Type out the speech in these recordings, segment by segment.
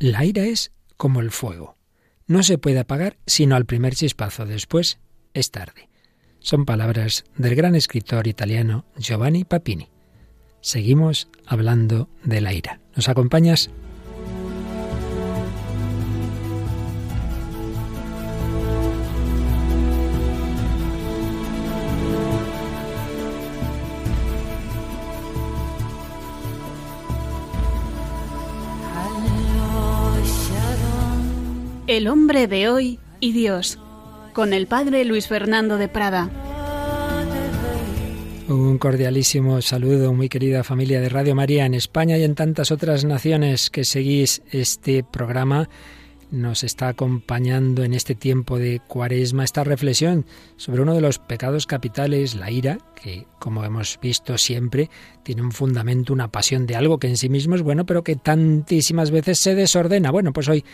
La ira es como el fuego. No se puede apagar sino al primer chispazo. Después es tarde. Son palabras del gran escritor italiano Giovanni Papini. Seguimos hablando de la ira. ¿Nos acompañas? El hombre de hoy y Dios, con el padre Luis Fernando de Prada. Un cordialísimo saludo, muy querida familia de Radio María en España y en tantas otras naciones que seguís este programa. Nos está acompañando en este tiempo de cuaresma esta reflexión sobre uno de los pecados capitales, la ira, que como hemos visto siempre tiene un fundamento, una pasión de algo que en sí mismo es bueno, pero que tantísimas veces se desordena. Bueno, pues hoy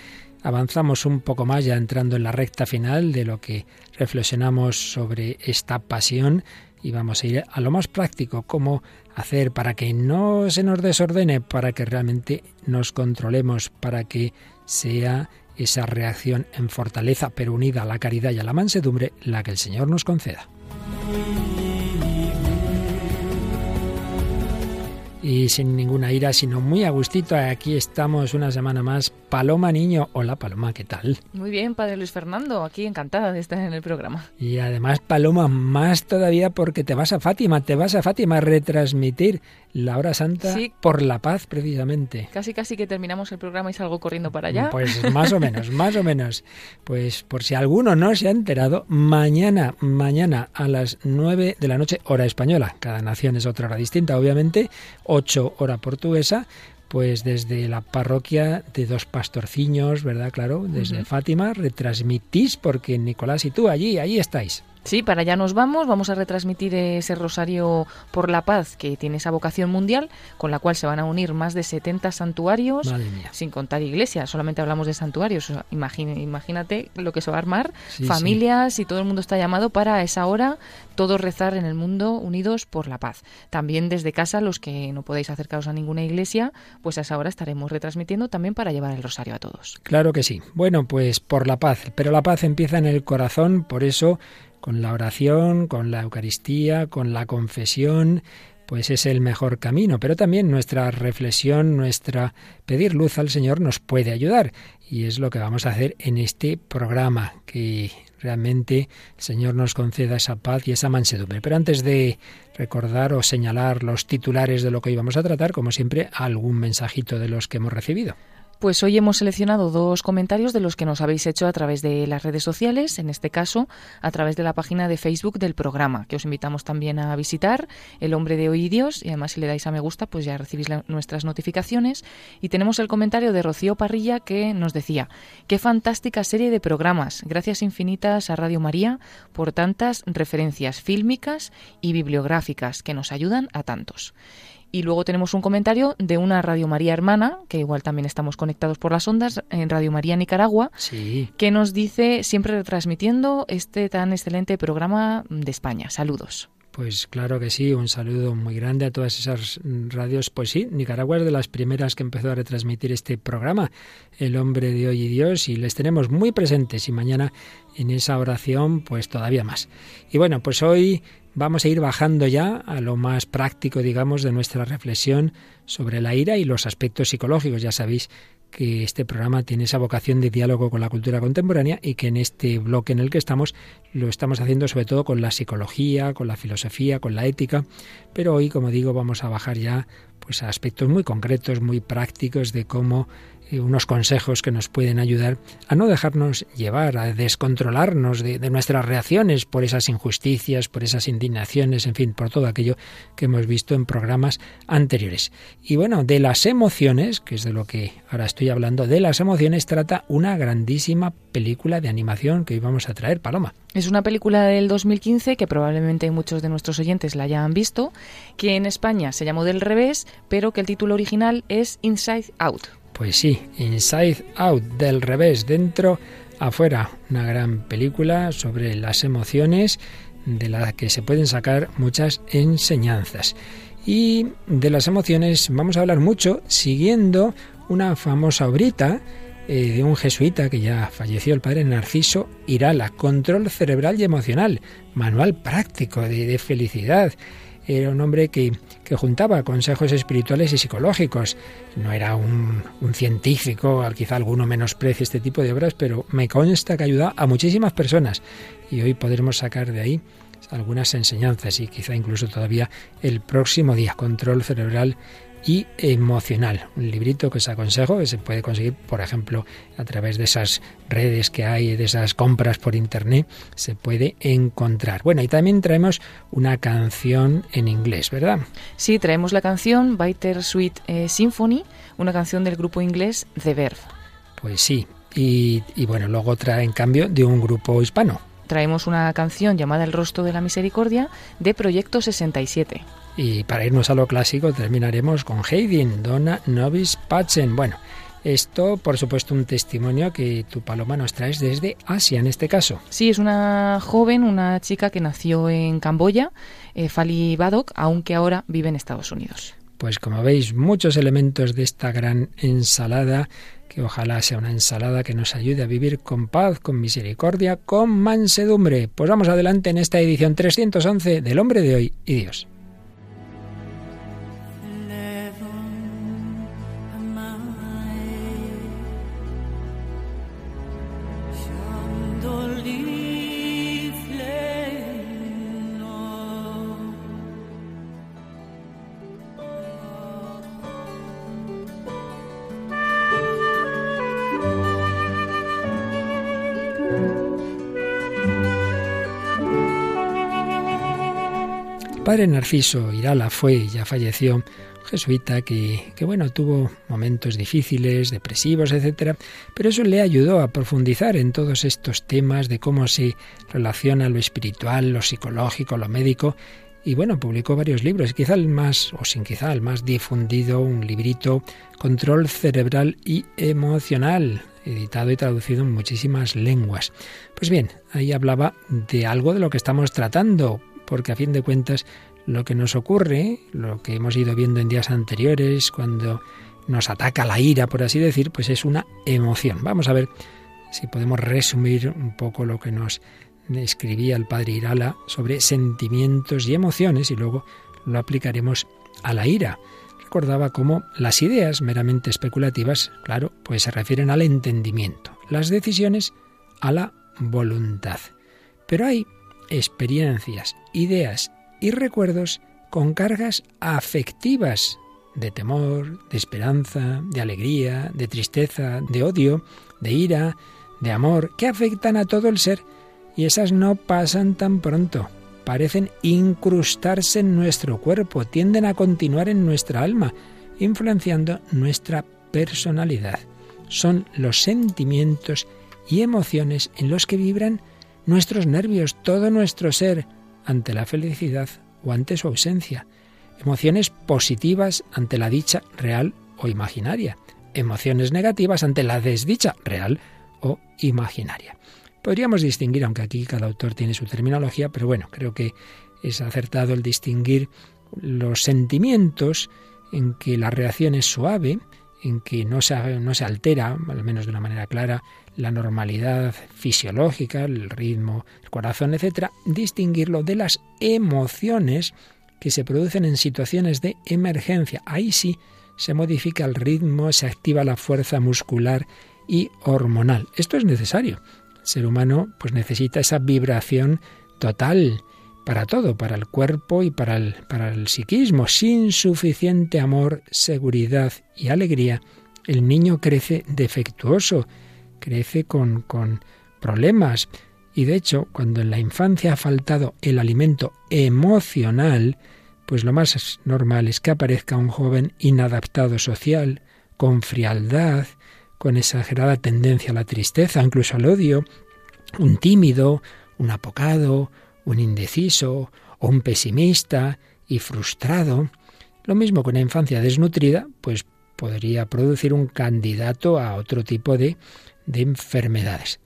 avanzamos un poco más ya entrando en la recta final de lo que reflexionamos sobre esta pasión y vamos a ir a lo más práctico, cómo hacer para que no se nos desordene, para que realmente nos controlemos, para que sea esa reacción en fortaleza, pero unida a la caridad y a la mansedumbre, la que el Señor nos conceda. Y sin ninguna ira, sino muy a gustito. Aquí estamos una semana más. Paloma Niño. Hola Paloma, ¿qué tal? Muy bien, Padre Luis Fernando, aquí encantada de estar en el programa. Y además, Paloma, más todavía porque te vas a Fátima, te vas a Fátima a retransmitir la hora santa por la paz, precisamente. Casi, casi que terminamos el programa y salgo corriendo para allá. Pues más o menos, más o menos. Pues por si alguno no se ha enterado, mañana, mañana a las 9 de la noche, hora española. Cada nación es otra hora distinta, obviamente. 8 hora portuguesa, pues desde la parroquia de dos pastorciños, ¿verdad? Claro, desde Fátima, retransmitís, porque Nicolás y tú allí, allí estáis. Sí, para allá nos vamos. Vamos a retransmitir ese Rosario por la Paz que tiene esa vocación mundial, con la cual se van a unir más de 70 santuarios, sin contar iglesias. Solamente hablamos de santuarios. imagínate lo que se va a armar. familias y todo el mundo está llamado para esa hora todos rezar en el mundo unidos por la paz. También desde casa, los que no podéis acercaros a ninguna iglesia, pues a esa hora estaremos retransmitiendo también para llevar el rosario a todos. Claro que sí. Bueno, pues por la paz. Pero la paz empieza en el corazón, por eso con la oración, con la Eucaristía, con la confesión, pues es el mejor camino. Pero también nuestra reflexión, nuestra pedir luz al Señor nos puede ayudar. Y es lo que vamos a hacer en este programa, que realmente el Señor nos conceda esa paz y esa mansedumbre. Pero antes de recordar o señalar los titulares de lo que hoy vamos a tratar, como siempre, algún mensajito de los que hemos recibido. Pues hoy hemos seleccionado dos comentarios de los que nos habéis hecho a través de las redes sociales, en este caso a través de la página de Facebook del programa, que os invitamos también a visitar, El hombre de hoy y Dios, y además si le dais a me gusta, pues ya recibís nuestras notificaciones. Y tenemos el comentario de Rocío Parrilla que nos decía, qué fantástica serie de programas, gracias infinitas a Radio María por tantas referencias fílmicas y bibliográficas que nos ayudan a tantos. Y luego tenemos un comentario de una Radio María hermana, que igual también estamos conectados por las ondas, en Radio María Nicaragua, que nos dice, siempre retransmitiendo este tan excelente programa de España. Saludos. Pues claro que sí, un saludo muy grande a todas esas radios. Pues sí, Nicaragua es de las primeras que empezó a retransmitir este programa, El hombre de hoy y Dios, y les tenemos muy presentes y mañana en esa oración pues todavía más. Y bueno, pues hoy vamos a ir bajando ya a lo más práctico, digamos, de nuestra reflexión sobre la ira y los aspectos psicológicos. Ya sabéis que este programa tiene esa vocación de diálogo con la cultura contemporánea y que en este bloque en el que estamos lo estamos haciendo sobre todo con la psicología, con la filosofía, con la ética, pero hoy, como digo, vamos a bajar ya pues a aspectos muy concretos, muy prácticos de cómo unos consejos que nos pueden ayudar a no dejarnos llevar, a descontrolarnos de, nuestras reacciones por esas injusticias, por esas indignaciones, en fin, por todo aquello que hemos visto en programas anteriores. Y bueno, de las emociones, que es de lo que ahora estoy hablando, de las emociones trata una grandísima película de animación que hoy vamos a traer, Paloma. Es una película del 2015 que probablemente muchos de nuestros oyentes la hayan visto, que en España se llamó Del revés, pero que el título original es Inside Out. Pues sí, Inside Out, del revés, dentro, afuera. Una gran película sobre las emociones de la que se pueden sacar muchas enseñanzas. Y de las emociones vamos a hablar mucho siguiendo una famosa obrita eh, de un jesuita que ya falleció, el padre Narciso Irala, Control Cerebral y Emocional, manual práctico de, felicidad. Era un hombre que, que, juntaba consejos espirituales y psicológicos. No era un, un científico, quizá alguno menosprecie este tipo de obras, pero me consta que ayuda a muchísimas personas. Y hoy podremos sacar de ahí algunas enseñanzas y quizá incluso todavía el próximo día, control cerebral y emocional. Un librito que os aconsejo, que se puede conseguir, por ejemplo, a través de esas redes que hay, de esas compras por internet, se puede encontrar. Bueno, y también traemos una canción en inglés, ¿verdad? Sí, traemos la canción Biter Sweet eh, Symphony, una canción del grupo inglés The Verve. Pues sí, y, y bueno, luego otra, en cambio, de un grupo hispano. Traemos una canción llamada El rostro de la misericordia de Proyecto 67. Y para irnos a lo clásico terminaremos con Haydn, Donna Novis Pacem. Bueno, esto, por supuesto, un testimonio que tu Paloma nos traes desde Asia, en este caso. Sí, es una joven, una chica que nació en Camboya, eh, Fali Badok, aunque ahora vive en Estados Unidos. Pues como veis, muchos elementos de esta gran ensalada, que ojalá sea una ensalada que nos ayude a vivir con paz, con misericordia, con mansedumbre. Pues vamos adelante en esta edición 311 del Hombre de hoy y Dios. Padre Narciso Irala fue, ya falleció, jesuita que, que, bueno, tuvo momentos difíciles, depresivos, etcétera, pero eso le ayudó a profundizar en todos estos temas de cómo se relaciona lo espiritual, lo psicológico, lo médico, y bueno, publicó varios libros, quizá el más, o sin quizá el más difundido, un librito, Control Cerebral y Emocional, editado y traducido en muchísimas lenguas. Pues bien, ahí hablaba de algo de lo que estamos tratando, porque a fin de cuentas lo que nos ocurre, lo que hemos ido viendo en días anteriores, cuando nos ataca la ira, por así decir, pues es una emoción. Vamos a ver si podemos resumir un poco lo que nos escribía el padre Irala sobre sentimientos y emociones y luego lo aplicaremos a la ira. Recordaba cómo las ideas meramente especulativas, claro, pues se refieren al entendimiento, las decisiones a la voluntad. Pero hay experiencias, ideas y recuerdos con cargas afectivas de temor, de esperanza, de alegría, de tristeza, de odio, de ira, de amor, que afectan a todo el ser y esas no pasan tan pronto. Parecen incrustarse en nuestro cuerpo, tienden a continuar en nuestra alma, influenciando nuestra personalidad. Son los sentimientos y emociones en los que vibran nuestros nervios, todo nuestro ser, ante la felicidad o ante su ausencia. Emociones positivas ante la dicha real o imaginaria. Emociones negativas ante la desdicha real o imaginaria. Podríamos distinguir, aunque aquí cada autor tiene su terminología, pero bueno, creo que es acertado el distinguir los sentimientos en que la reacción es suave, en que no se, no se altera, al menos de una manera clara, la normalidad fisiológica, el ritmo, el corazón, etcétera, distinguirlo de las emociones que se producen en situaciones de emergencia. Ahí sí se modifica el ritmo, se activa la fuerza muscular y hormonal. Esto es necesario. El ser humano pues necesita esa vibración total para todo, para el cuerpo y para el, para el psiquismo. Sin suficiente amor, seguridad y alegría, el niño crece defectuoso, crece con, con problemas. Y de hecho, cuando en la infancia ha faltado el alimento emocional, pues lo más normal es que aparezca un joven inadaptado social, con frialdad, con exagerada tendencia a la tristeza, incluso al odio, un tímido, un apocado, un indeciso o un pesimista y frustrado. Lo mismo que una infancia desnutrida, pues podría producir un candidato a otro tipo de de enfermedades.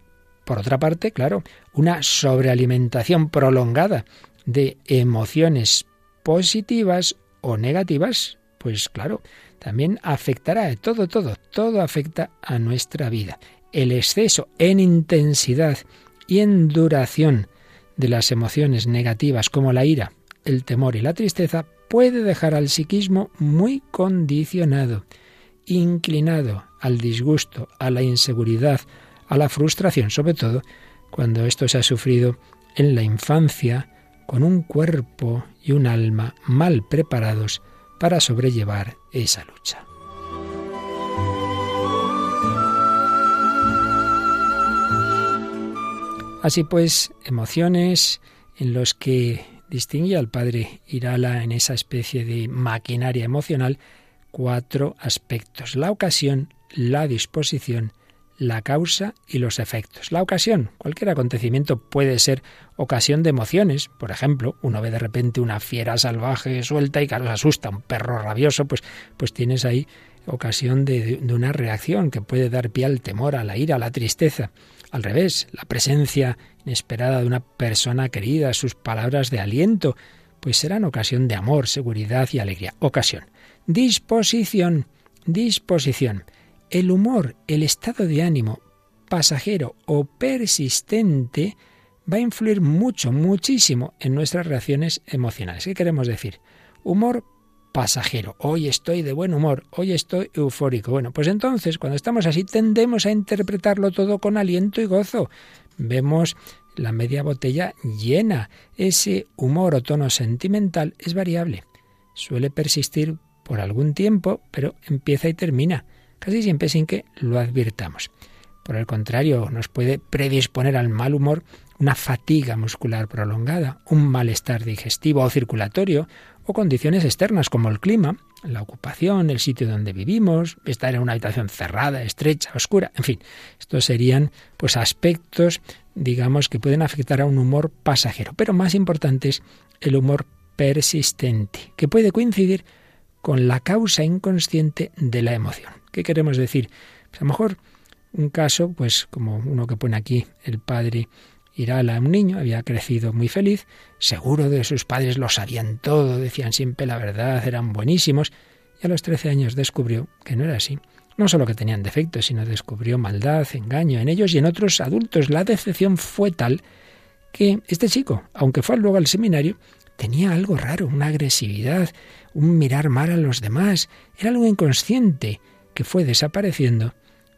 Por otra parte, claro, una sobrealimentación prolongada de emociones positivas o negativas, pues claro, también afectará, todo, todo, todo afecta a nuestra vida. El exceso en intensidad y en duración de las emociones negativas como la ira, el temor y la tristeza puede dejar al psiquismo muy condicionado, inclinado al disgusto, a la inseguridad, a la frustración, sobre todo cuando esto se ha sufrido en la infancia, con un cuerpo y un alma mal preparados para sobrellevar esa lucha. Así pues, emociones en los que distinguía al padre Irala en esa especie de maquinaria emocional cuatro aspectos: la ocasión, la disposición, la causa y los efectos. La ocasión, cualquier acontecimiento puede ser ocasión de emociones. Por ejemplo, uno ve de repente una fiera salvaje suelta y claro, se asusta, un perro rabioso, pues, pues tienes ahí ocasión de, de una reacción que puede dar pie al temor, a la ira, a la tristeza. Al revés, la presencia inesperada de una persona querida, sus palabras de aliento, pues serán ocasión de amor, seguridad y alegría. Ocasión. Disposición. Disposición. El humor, el estado de ánimo pasajero o persistente va a influir mucho, muchísimo en nuestras reacciones emocionales. ¿Qué queremos decir? Humor pasajero. Hoy estoy de buen humor, hoy estoy eufórico. Bueno, pues entonces cuando estamos así tendemos a interpretarlo todo con aliento y gozo. Vemos la media botella llena. Ese humor o tono sentimental es variable. Suele persistir por algún tiempo, pero empieza y termina casi siempre sin que lo advirtamos. Por el contrario, nos puede predisponer al mal humor una fatiga muscular prolongada, un malestar digestivo o circulatorio, o condiciones externas como el clima, la ocupación, el sitio donde vivimos, estar en una habitación cerrada, estrecha, oscura, en fin, estos serían pues aspectos, digamos, que pueden afectar a un humor pasajero, pero más importante es el humor persistente, que puede coincidir con la causa inconsciente de la emoción. ¿Qué queremos decir? Pues a lo mejor un caso, pues como uno que pone aquí, el padre Irala, un niño, había crecido muy feliz, seguro de sus padres lo sabían todo, decían siempre la verdad, eran buenísimos, y a los 13 años descubrió que no era así. No solo que tenían defectos, sino descubrió maldad, engaño en ellos y en otros adultos. La decepción fue tal que este chico, aunque fue luego al seminario, tenía algo raro, una agresividad, un mirar mal a los demás, era algo inconsciente que fue desapareciendo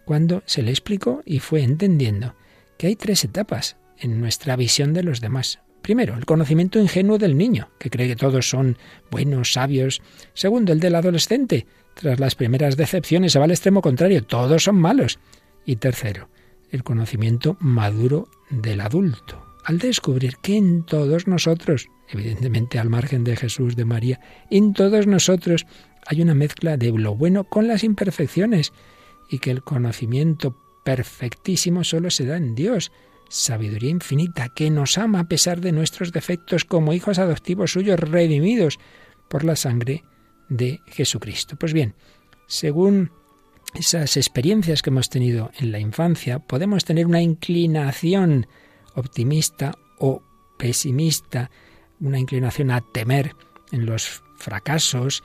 cuando se le explicó y fue entendiendo que hay tres etapas en nuestra visión de los demás. Primero, el conocimiento ingenuo del niño, que cree que todos son buenos, sabios. Segundo, el del adolescente. Tras las primeras decepciones se va al extremo contrario, todos son malos. Y tercero, el conocimiento maduro del adulto, al descubrir que en todos nosotros, evidentemente al margen de Jesús, de María, en todos nosotros hay una mezcla de lo bueno con las imperfecciones y que el conocimiento perfectísimo solo se da en Dios, sabiduría infinita, que nos ama a pesar de nuestros defectos como hijos adoptivos suyos redimidos por la sangre de Jesucristo. Pues bien, según esas experiencias que hemos tenido en la infancia, podemos tener una inclinación optimista o pesimista, una inclinación a temer en los fracasos,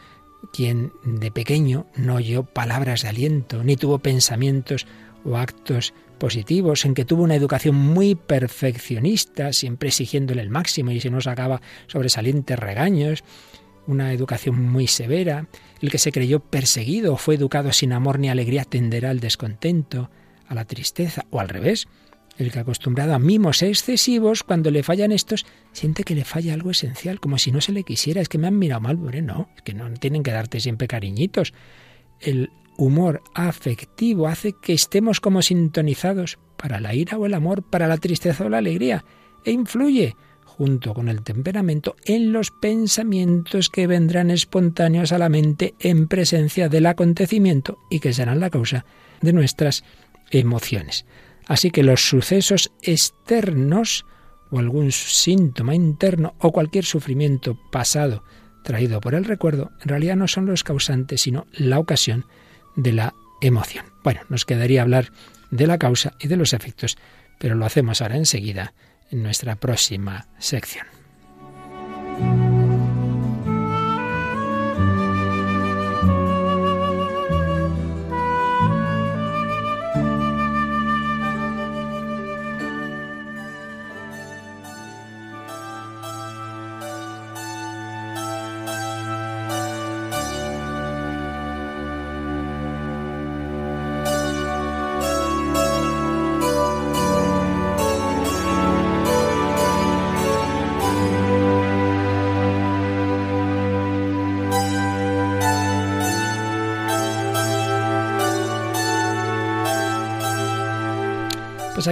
quien de pequeño no oyó palabras de aliento, ni tuvo pensamientos o actos positivos, en que tuvo una educación muy perfeccionista, siempre exigiéndole el máximo y si no sacaba sobresalientes regaños, una educación muy severa, el que se creyó perseguido fue educado sin amor ni alegría tenderá al descontento, a la tristeza, o al revés, el que acostumbrado a mimos excesivos, cuando le fallan estos, siente que le falla algo esencial, como si no se le quisiera. Es que me han mirado mal, no, es que no tienen que darte siempre cariñitos. El humor afectivo hace que estemos como sintonizados para la ira o el amor, para la tristeza o la alegría, e influye, junto con el temperamento, en los pensamientos que vendrán espontáneos a la mente en presencia del acontecimiento y que serán la causa de nuestras emociones. Así que los sucesos externos o algún síntoma interno o cualquier sufrimiento pasado traído por el recuerdo en realidad no son los causantes, sino la ocasión de la emoción. Bueno, nos quedaría hablar de la causa y de los efectos, pero lo hacemos ahora enseguida en nuestra próxima sección.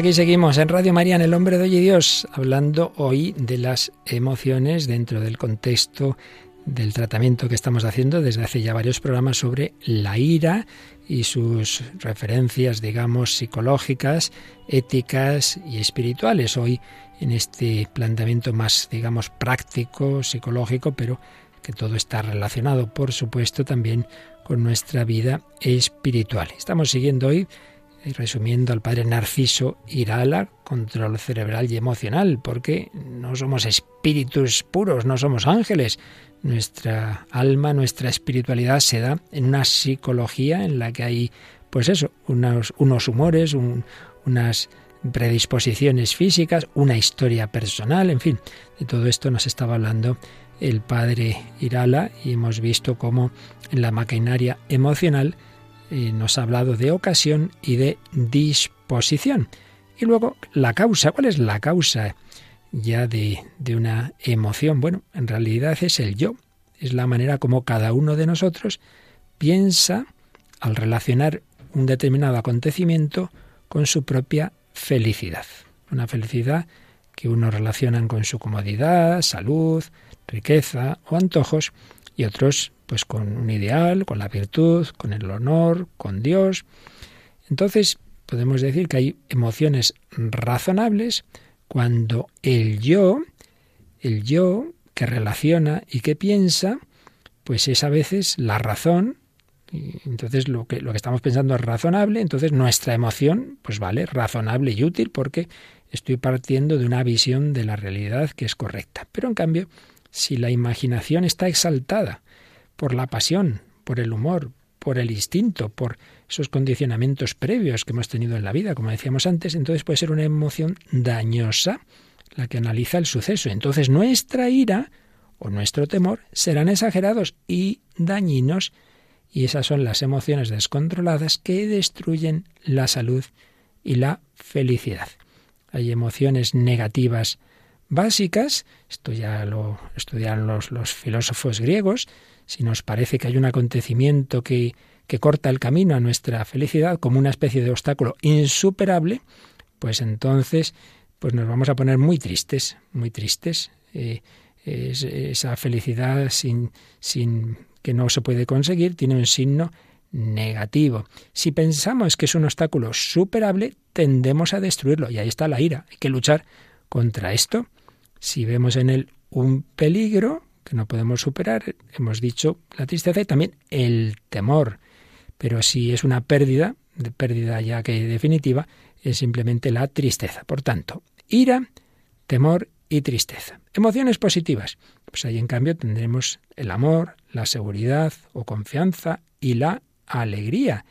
Aquí seguimos en Radio María, en El Hombre de Hoy y Dios, hablando hoy de las emociones dentro del contexto del tratamiento que estamos haciendo desde hace ya varios programas sobre la ira y sus referencias, digamos, psicológicas, éticas y espirituales. Hoy en este planteamiento más, digamos, práctico, psicológico, pero que todo está relacionado, por supuesto, también con nuestra vida espiritual. Estamos siguiendo hoy resumiendo al padre Narciso Irala, control cerebral y emocional, porque no somos espíritus puros, no somos ángeles. Nuestra alma, nuestra espiritualidad se da en una psicología en la que hay, pues eso, unos, unos humores, unas predisposiciones físicas, una historia personal, en fin, de todo esto nos estaba hablando el padre Irala y hemos visto cómo en la maquinaria emocional nos ha hablado de ocasión y de disposición. Y luego la causa, ¿cuál es la causa ya de, de una emoción? Bueno, en realidad es el yo, es la manera como cada uno de nosotros piensa al relacionar un determinado acontecimiento con su propia felicidad. Una felicidad que uno relacionan con su comodidad, salud, riqueza o antojos y otros pues con un ideal, con la virtud, con el honor, con Dios. Entonces, podemos decir que hay emociones razonables cuando el yo, el yo que relaciona y que piensa, pues es a veces la razón, entonces lo que, lo que estamos pensando es razonable, entonces nuestra emoción, pues vale, razonable y útil porque estoy partiendo de una visión de la realidad que es correcta. Pero en cambio, si la imaginación está exaltada, por la pasión, por el humor, por el instinto, por esos condicionamientos previos que hemos tenido en la vida, como decíamos antes, entonces puede ser una emoción dañosa la que analiza el suceso. Entonces nuestra ira o nuestro temor serán exagerados y dañinos y esas son las emociones descontroladas que destruyen la salud y la felicidad. Hay emociones negativas básicas, esto ya lo estudiaron los, los filósofos griegos, si nos parece que hay un acontecimiento que, que corta el camino a nuestra felicidad como una especie de obstáculo insuperable, pues entonces pues nos vamos a poner muy tristes, muy tristes. Eh, esa felicidad sin, sin que no se puede conseguir tiene un signo negativo. Si pensamos que es un obstáculo superable, tendemos a destruirlo y ahí está la ira. Hay que luchar contra esto. Si vemos en él un peligro, que no podemos superar, hemos dicho la tristeza y también el temor. Pero si es una pérdida, de pérdida ya que definitiva, es simplemente la tristeza. Por tanto, ira, temor y tristeza. Emociones positivas. Pues ahí en cambio tendremos el amor, la seguridad o confianza y la alegría.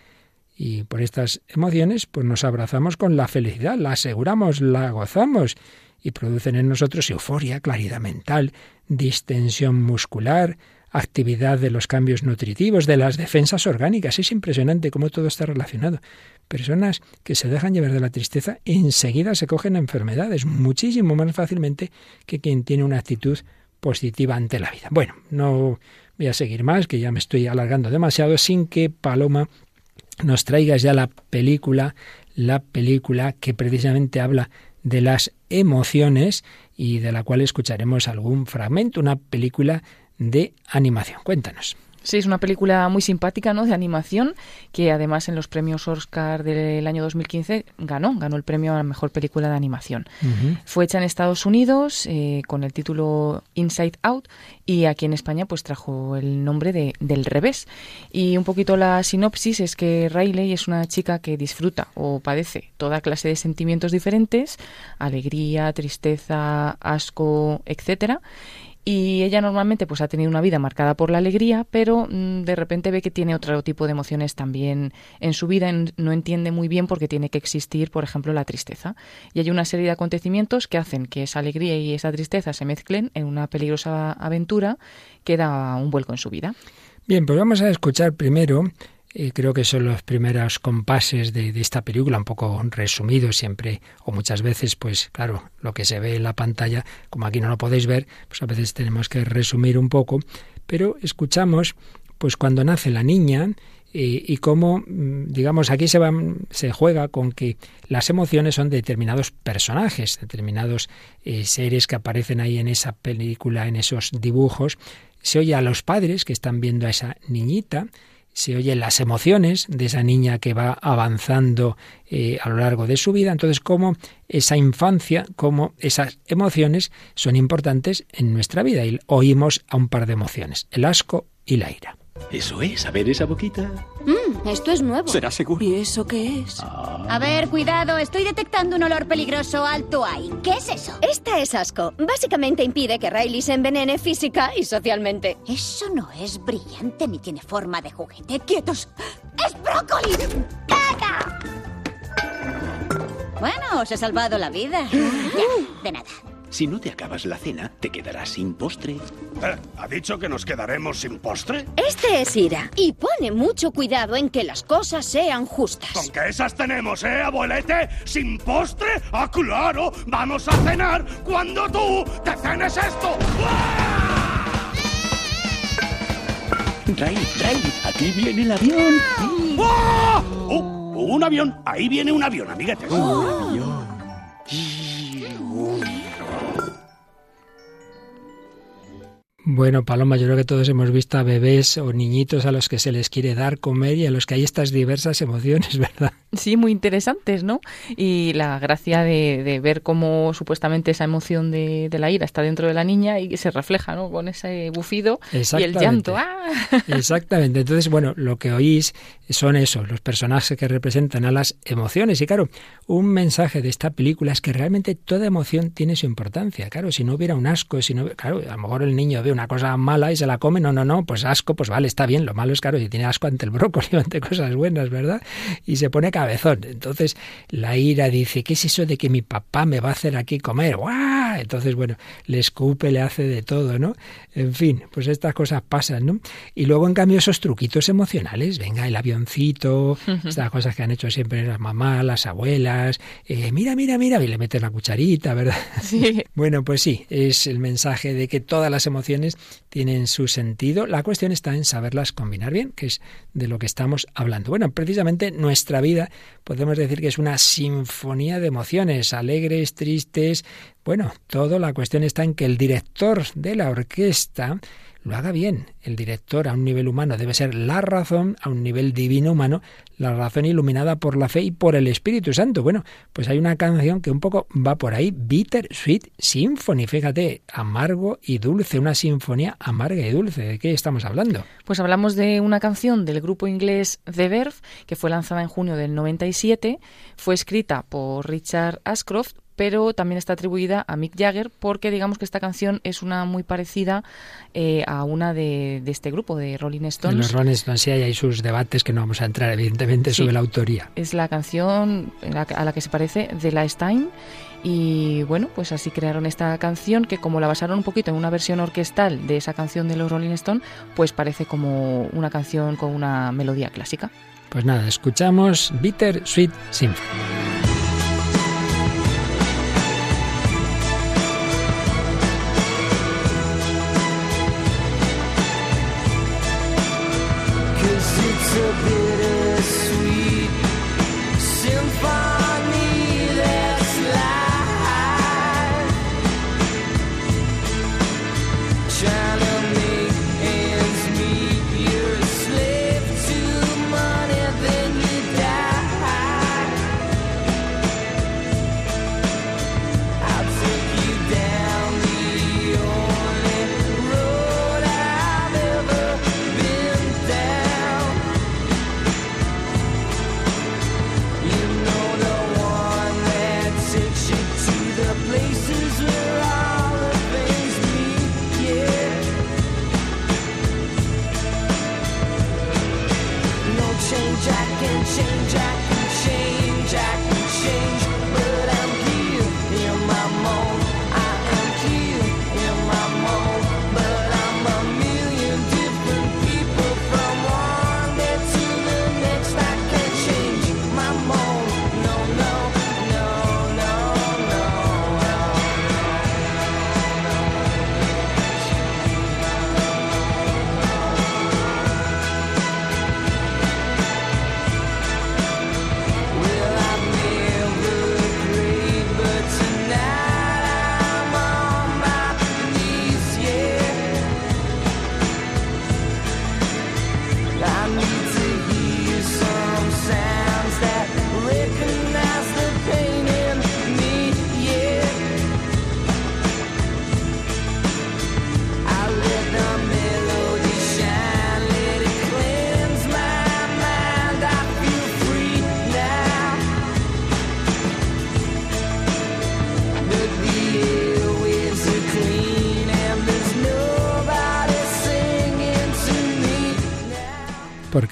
Y por estas emociones pues nos abrazamos con la felicidad, la aseguramos, la gozamos y producen en nosotros euforia, claridad mental, distensión muscular, actividad de los cambios nutritivos, de las defensas orgánicas. Es impresionante cómo todo está relacionado. Personas que se dejan llevar de la tristeza enseguida se cogen enfermedades muchísimo más fácilmente que quien tiene una actitud positiva ante la vida. Bueno, no voy a seguir más, que ya me estoy alargando demasiado, sin que Paloma nos traiga ya la película, la película que precisamente habla de las emociones y de la cual escucharemos algún fragmento, una película de animación. Cuéntanos. Sí, es una película muy simpática, ¿no? De animación, que además en los premios Oscar del año 2015 ganó, ganó el premio a la mejor película de animación. Fue hecha en Estados Unidos eh, con el título Inside Out y aquí en España pues trajo el nombre de Del revés. Y un poquito la sinopsis es que Riley es una chica que disfruta o padece toda clase de sentimientos diferentes, alegría, tristeza, asco, etcétera y ella normalmente pues ha tenido una vida marcada por la alegría, pero mm, de repente ve que tiene otro tipo de emociones también en su vida, no entiende muy bien por qué tiene que existir, por ejemplo, la tristeza. Y hay una serie de acontecimientos que hacen que esa alegría y esa tristeza se mezclen en una peligrosa aventura que da un vuelco en su vida. Bien, pues vamos a escuchar primero creo que son los primeros compases de, esta película, un poco resumidos siempre, o muchas veces, pues claro, lo que se ve en la pantalla, como aquí no lo podéis ver, pues a veces tenemos que resumir un poco, pero escuchamos, pues cuando nace la niña, y cómo, mm, digamos, aquí se, van, se juega con que las emociones son determinados personajes, determinados eh, seres que aparecen ahí en esa película, en esos dibujos. Se oye a los padres que están viendo a esa niñita, se oyen las emociones de esa niña que va avanzando eh, a lo largo de su vida. Entonces, cómo esa infancia, cómo esas emociones son importantes en nuestra vida. Y oímos a un par de emociones, el asco y la ira. Eso es, a ver esa boquita. Mmm, esto es nuevo. ¿Será seguro? ¿Y eso qué es? Ah. A ver, cuidado, estoy detectando un olor peligroso alto ahí. ¿Qué es eso? Esta es asco. Básicamente impide que Riley se envenene física y socialmente. Eso no es brillante ni tiene forma de juguete. ¡Quietos! ¡Es brócoli! ¡Caca! Bueno, os he salvado la vida. Ya, de nada. Si no te acabas la cena, te quedarás sin postre. Eh, ¿Ha dicho que nos quedaremos sin postre? Este es Ira y pone mucho cuidado en que las cosas sean justas. Con que esas tenemos, ¿eh, abuelete? ¿Sin postre? ¡Ah, claro! ¡Vamos a cenar cuando tú te cenes esto! Ray, Ray, aquí viene el avión. ¡Ah! ¡Oh! un avión. Ahí viene un avión, amiguetes. Un avión. Bueno, Paloma, yo creo que todos hemos visto a bebés o niñitos a los que se les quiere dar, comer y a los que hay estas diversas emociones, ¿verdad? Sí, muy interesantes, ¿no? Y la gracia de, ver cómo supuestamente esa emoción de, la ira está dentro de la niña y se refleja, ¿no? Con ese bufido y el llanto. ¡Ah! Exactamente. Entonces, bueno, lo que oís son esos, los personajes que representan a las emociones. Y claro, un mensaje de esta película es que realmente toda emoción tiene su importancia. Claro, si no hubiera un asco, si no, claro, a lo mejor el niño ve una cosa mala y se la come, no, no, no, pues asco, pues vale, está bien. Lo malo es, claro, si tiene asco ante el brócoli o ante cosas buenas, ¿verdad? Y se pone cabezón. Entonces la ira dice, ¿qué es eso de que mi papá me va a hacer aquí comer? ¡Guau! Entonces, bueno, le escupe, le hace de todo, ¿no? En fin, pues estas cosas pasan, ¿no? Y luego, en cambio, esos truquitos emocionales, venga, el estas cosas que han hecho siempre las mamás, las abuelas, eh, mira, mira, mira, y le meten la cucharita, ¿verdad? Sí. bueno, pues sí, es el mensaje de que todas las emociones tienen su sentido. La cuestión está en saberlas combinar bien, que es de lo que estamos hablando. Bueno, precisamente nuestra vida podemos decir que es una sinfonía de emociones, alegres, tristes. Bueno, todo la cuestión está en que el director de la orquesta lo haga bien. El director a un nivel humano debe ser la razón, a un nivel divino humano, la razón iluminada por la fe y por el Espíritu Santo. Bueno, pues hay una canción que un poco va por ahí, Bitter Sweet Symphony, fíjate, amargo y dulce, una sinfonía amarga y dulce. ¿De qué estamos hablando? Pues hablamos de una canción del grupo inglés The Verve, que fue lanzada en junio del 97, fue escrita por Richard Ashcroft, pero también está atribuida a Mick Jagger porque digamos que esta canción es una muy parecida eh, a una de, este grupo de Rolling Stones. los Rolling Stones sí hay sus debates que no vamos a entrar evidentemente sobre la autoría. Es la canción a la que se parece de La Stein y bueno, pues así crearon esta canción que como la basaron un poquito en una versión orquestal de esa canción de los Rolling Stones, pues parece como una canción con una melodía clásica. Pues nada, escuchamos Bitter Sweet Symphony.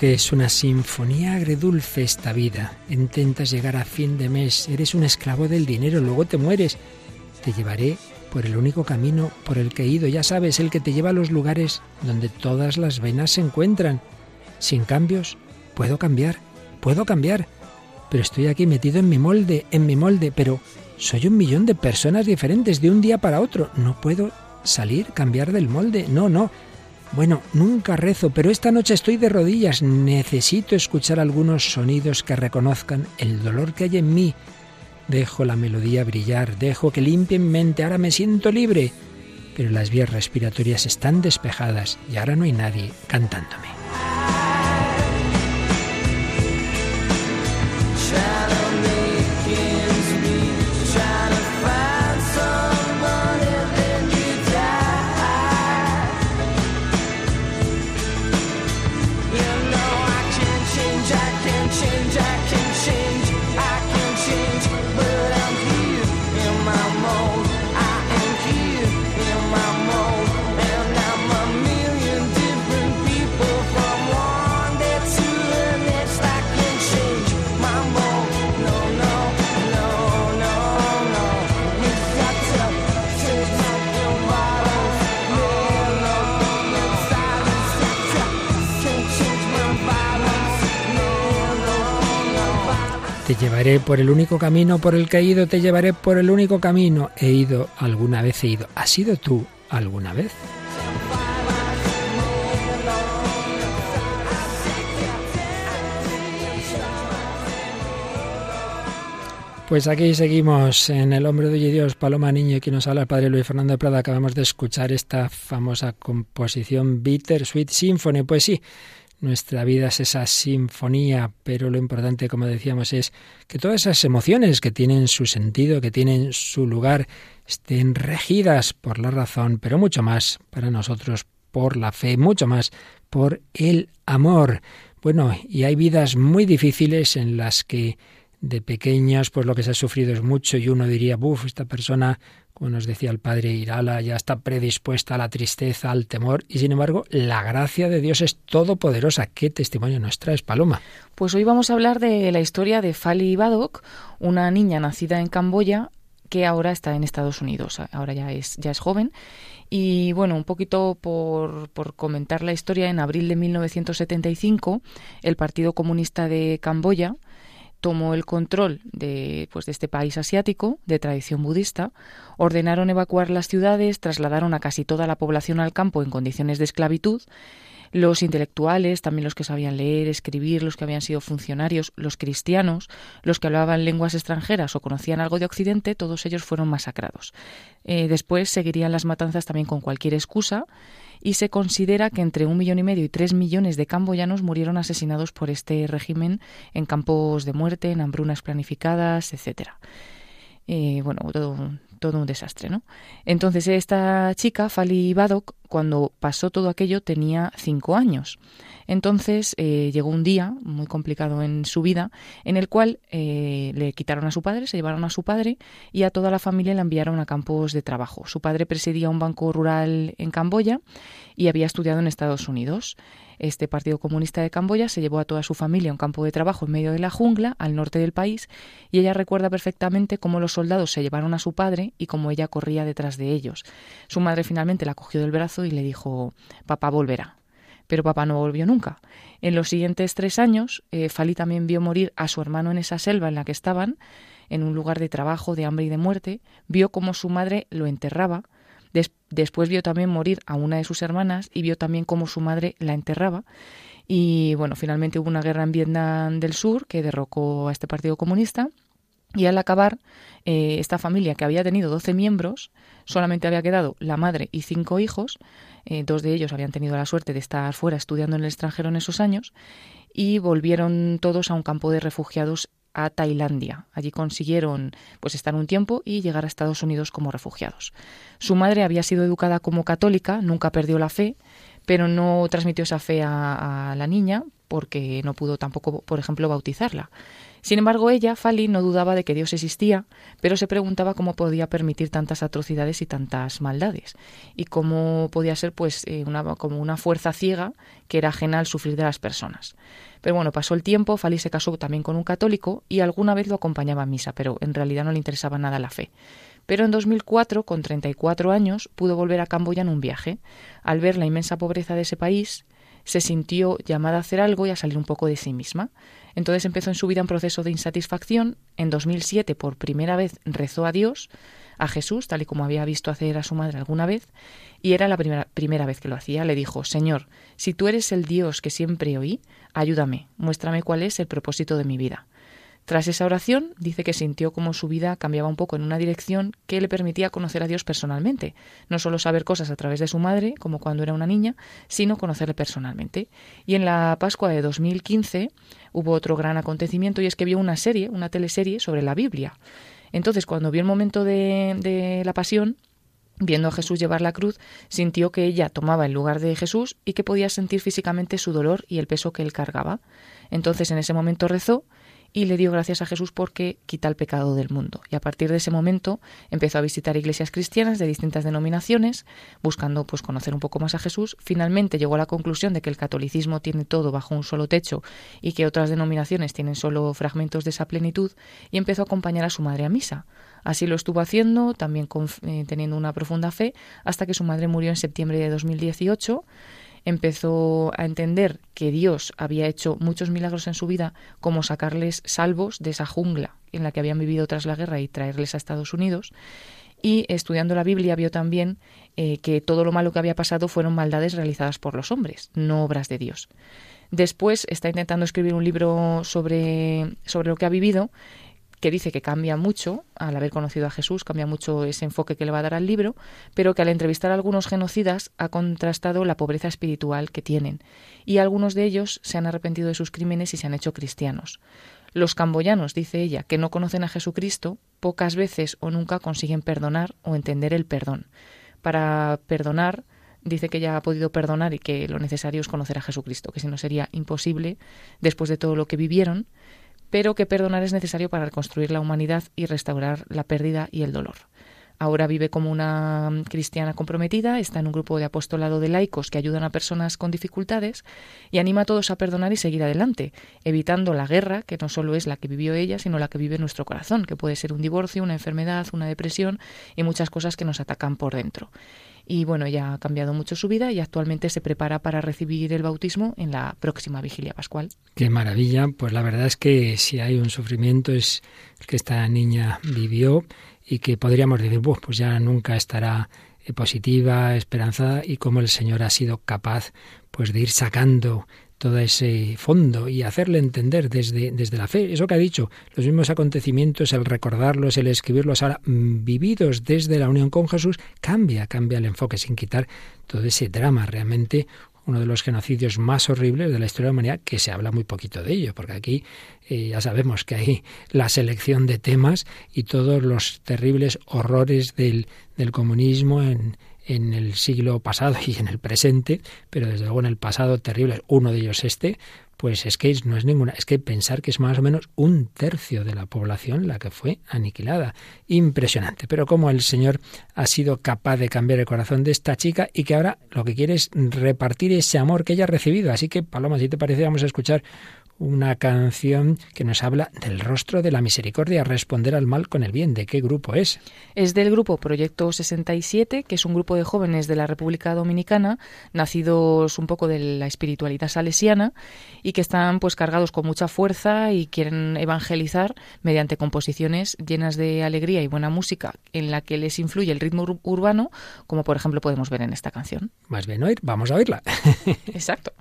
Porque es una sinfonía agredulce esta vida. Intentas llegar a fin de mes, eres un esclavo del dinero, luego te mueres. Te llevaré por el único camino por el que he ido, ya sabes, el que te lleva a los lugares donde todas las venas se encuentran. Sin cambios, puedo cambiar, puedo cambiar. Pero estoy aquí metido en mi molde, en mi molde, pero soy un millón de personas diferentes de un día para otro. No puedo salir, cambiar del molde. No, no. Bueno, nunca rezo, pero esta noche estoy de rodillas. Necesito escuchar algunos sonidos que reconozcan el dolor que hay en mí. Dejo la melodía brillar, dejo que limpie mi mente, ahora me siento libre. Pero las vías respiratorias están despejadas y ahora no hay nadie cantándome. Te llevaré por el único camino por el que he ido, te llevaré por el único camino. He ido, alguna vez he ido. ¿Has sido tú alguna vez? Pues aquí seguimos en El hombre de Dios, Paloma Niño, y quien nos habla el padre Luis Fernando de Prada. Acabamos de escuchar esta famosa composición Bitter Sweet Symphony. Pues sí, nuestra vida es esa sinfonía, pero lo importante, como decíamos, es que todas esas emociones que tienen su sentido, que tienen su lugar, estén regidas por la razón, pero mucho más para nosotros por la fe, mucho más por el amor. Bueno, y hay vidas muy difíciles en las que de pequeños, pues lo que se ha sufrido es mucho y uno diría, buf, esta persona como nos decía el padre Irala, ya está predispuesta a la tristeza, al temor, y sin embargo la gracia de Dios es todopoderosa. ¿Qué testimonio nos traes, Paloma? Pues hoy vamos a hablar de la historia de Fali Badok, una niña nacida en Camboya que ahora está en Estados Unidos, ahora ya es, ya es joven. Y bueno, un poquito por, por comentar la historia, en abril de 1975, el Partido Comunista de Camboya, tomó el control de, pues, de este país asiático de tradición budista, ordenaron evacuar las ciudades, trasladaron a casi toda la población al campo en condiciones de esclavitud. Los intelectuales, también los que sabían leer, escribir, los que habían sido funcionarios, los cristianos, los que hablaban lenguas extranjeras o conocían algo de Occidente, todos ellos fueron masacrados. Eh, después seguirían las matanzas también con cualquier excusa y se considera que entre un millón y medio y tres millones de camboyanos murieron asesinados por este régimen en campos de muerte, en hambrunas planificadas, etcétera. Eh, bueno, todo, todo un desastre, ¿no? Entonces esta chica, Fali Badok, cuando pasó todo aquello tenía cinco años. Entonces eh, llegó un día muy complicado en su vida en el cual eh, le quitaron a su padre, se llevaron a su padre y a toda la familia la enviaron a campos de trabajo. Su padre presidía un banco rural en Camboya y había estudiado en Estados Unidos. Este Partido Comunista de Camboya se llevó a toda su familia a un campo de trabajo en medio de la jungla, al norte del país, y ella recuerda perfectamente cómo los soldados se llevaron a su padre y cómo ella corría detrás de ellos. Su madre finalmente la cogió del brazo y le dijo Papá volverá pero papá no volvió nunca. En los siguientes tres años, eh, Fali también vio morir a su hermano en esa selva en la que estaban, en un lugar de trabajo, de hambre y de muerte, vio cómo su madre lo enterraba, después vio también morir a una de sus hermanas y vio también cómo su madre la enterraba. Y bueno, finalmente hubo una guerra en Vietnam del Sur que derrocó a este Partido Comunista. Y al acabar, eh, esta familia que había tenido 12 miembros, solamente había quedado la madre y cinco hijos, eh, dos de ellos habían tenido la suerte de estar fuera estudiando en el extranjero en esos años y volvieron todos a un campo de refugiados a Tailandia. Allí consiguieron pues estar un tiempo y llegar a Estados Unidos como refugiados. Su madre había sido educada como católica, nunca perdió la fe, pero no transmitió esa fe a, a la niña porque no pudo tampoco, por ejemplo, bautizarla. Sin embargo, ella, Fali, no dudaba de que Dios existía, pero se preguntaba cómo podía permitir tantas atrocidades y tantas maldades, y cómo podía ser pues eh, una, como una fuerza ciega que era ajena al sufrir de las personas. Pero bueno, pasó el tiempo, Fali se casó también con un católico y alguna vez lo acompañaba a misa, pero en realidad no le interesaba nada la fe. Pero en 2004, con 34 años, pudo volver a Camboya en un viaje. Al ver la inmensa pobreza de ese país, se sintió llamada a hacer algo y a salir un poco de sí misma. Entonces empezó en su vida un proceso de insatisfacción. En 2007, por primera vez, rezó a Dios, a Jesús, tal y como había visto hacer a su madre alguna vez, y era la primera, primera vez que lo hacía. Le dijo, Señor, si tú eres el Dios que siempre oí, ayúdame, muéstrame cuál es el propósito de mi vida. Tras esa oración, dice que sintió como su vida cambiaba un poco en una dirección que le permitía conocer a Dios personalmente, no solo saber cosas a través de su madre, como cuando era una niña, sino conocerle personalmente. Y en la Pascua de 2015 hubo otro gran acontecimiento y es que vio una serie, una teleserie sobre la Biblia. Entonces, cuando vio el momento de, de la pasión, Viendo a Jesús llevar la cruz, sintió que ella tomaba el lugar de Jesús y que podía sentir físicamente su dolor y el peso que él cargaba. Entonces en ese momento rezó y le dio gracias a Jesús porque quita el pecado del mundo. Y a partir de ese momento empezó a visitar iglesias cristianas de distintas denominaciones, buscando pues conocer un poco más a Jesús. Finalmente llegó a la conclusión de que el catolicismo tiene todo bajo un solo techo y que otras denominaciones tienen solo fragmentos de esa plenitud y empezó a acompañar a su madre a misa. Así lo estuvo haciendo, también eh, teniendo una profunda fe, hasta que su madre murió en septiembre de 2018 empezó a entender que Dios había hecho muchos milagros en su vida, como sacarles salvos de esa jungla en la que habían vivido tras la guerra y traerles a Estados Unidos. Y estudiando la Biblia vio también eh, que todo lo malo que había pasado fueron maldades realizadas por los hombres, no obras de Dios. Después está intentando escribir un libro sobre, sobre lo que ha vivido que dice que cambia mucho al haber conocido a Jesús, cambia mucho ese enfoque que le va a dar al libro, pero que al entrevistar a algunos genocidas ha contrastado la pobreza espiritual que tienen, y algunos de ellos se han arrepentido de sus crímenes y se han hecho cristianos. Los camboyanos, dice ella, que no conocen a Jesucristo, pocas veces o nunca consiguen perdonar o entender el perdón. Para perdonar, dice que ya ha podido perdonar y que lo necesario es conocer a Jesucristo, que si no sería imposible después de todo lo que vivieron pero que perdonar es necesario para reconstruir la humanidad y restaurar la pérdida y el dolor. Ahora vive como una cristiana comprometida, está en un grupo de apostolado de laicos que ayudan a personas con dificultades y anima a todos a perdonar y seguir adelante, evitando la guerra, que no solo es la que vivió ella, sino la que vive nuestro corazón, que puede ser un divorcio, una enfermedad, una depresión y muchas cosas que nos atacan por dentro. Y bueno, ya ha cambiado mucho su vida y actualmente se prepara para recibir el bautismo en la próxima vigilia pascual. Qué maravilla. Pues la verdad es que si hay un sufrimiento es el que esta niña vivió y que podríamos decir, pues ya nunca estará eh, positiva, esperanzada y cómo el Señor ha sido capaz pues de ir sacando todo ese fondo y hacerle entender desde, desde la fe. Eso que ha dicho, los mismos acontecimientos, el recordarlos, el escribirlos ahora mm, vividos desde la unión con Jesús, cambia, cambia el enfoque sin quitar todo ese drama. Realmente uno de los genocidios más horribles de la historia de la humanidad, que se habla muy poquito de ello, porque aquí eh, ya sabemos que hay la selección de temas y todos los terribles horrores del, del comunismo en, en el siglo pasado y en el presente, pero desde luego en el pasado terrible, uno de ellos este, pues es que no es ninguna, es que pensar que es más o menos un tercio de la población la que fue aniquilada. Impresionante. Pero como el Señor ha sido capaz de cambiar el corazón de esta chica y que ahora lo que quiere es repartir ese amor que ella ha recibido. Así que, Paloma, si te parece, vamos a escuchar una canción que nos habla del rostro de la misericordia, responder al mal con el bien. ¿De qué grupo es? Es del grupo Proyecto 67, que es un grupo de jóvenes de la República Dominicana, nacidos un poco de la espiritualidad salesiana y que están pues cargados con mucha fuerza y quieren evangelizar mediante composiciones llenas de alegría y buena música en la que les influye el ritmo urbano, como por ejemplo podemos ver en esta canción. Más bien oír, vamos a oírla. Exacto.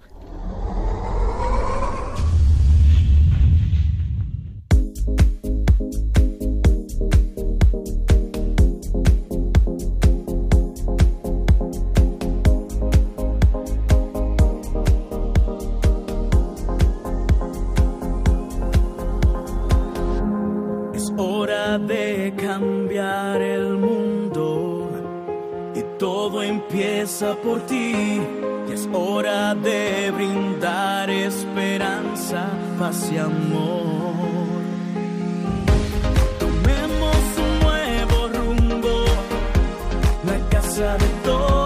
empieza por ti y es hora de brindar esperanza, paz y amor. Tomemos un nuevo rumbo, la casa de todos.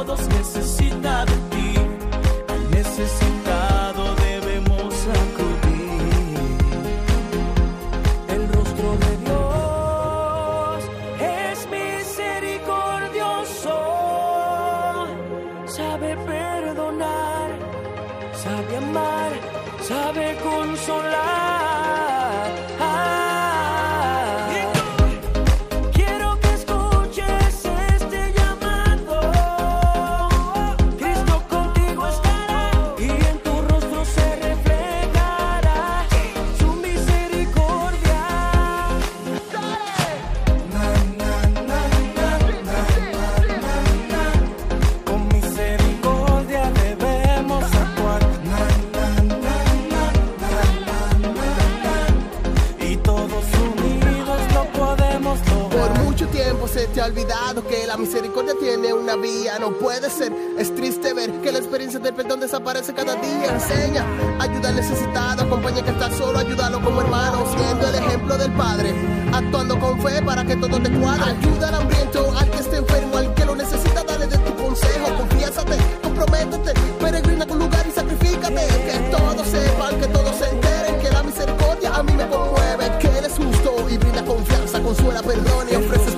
Se te ha olvidado que la misericordia tiene una vía. No puede ser, es triste ver que la experiencia del perdón desaparece cada día. Enseña, ayuda al necesitado, acompaña que está solo, ayúdalo como hermano, siendo el ejemplo del Padre. Actuando con fe para que todo te cuadre. Ayuda al hambriento, al que esté enfermo, al que lo necesita, dale de tu consejo. Confiésate, comprométete, peregrina con lugar y sacrifícate. Que todos sepan, que todos se enteren que la misericordia a mí me conmueve. Que Él es justo y brinda confianza, consuela, perdón y ofrece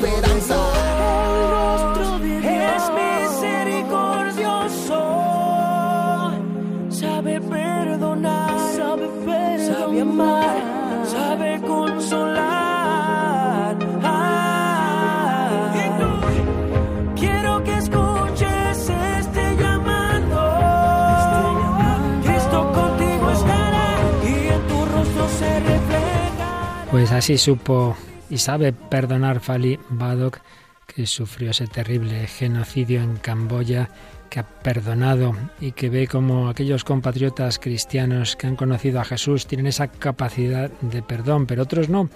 Pues así supo y sabe perdonar Fali Badok, que sufrió ese terrible genocidio en Camboya, que ha perdonado y que ve como aquellos compatriotas cristianos que han conocido a Jesús tienen esa capacidad de perdón, pero otros no.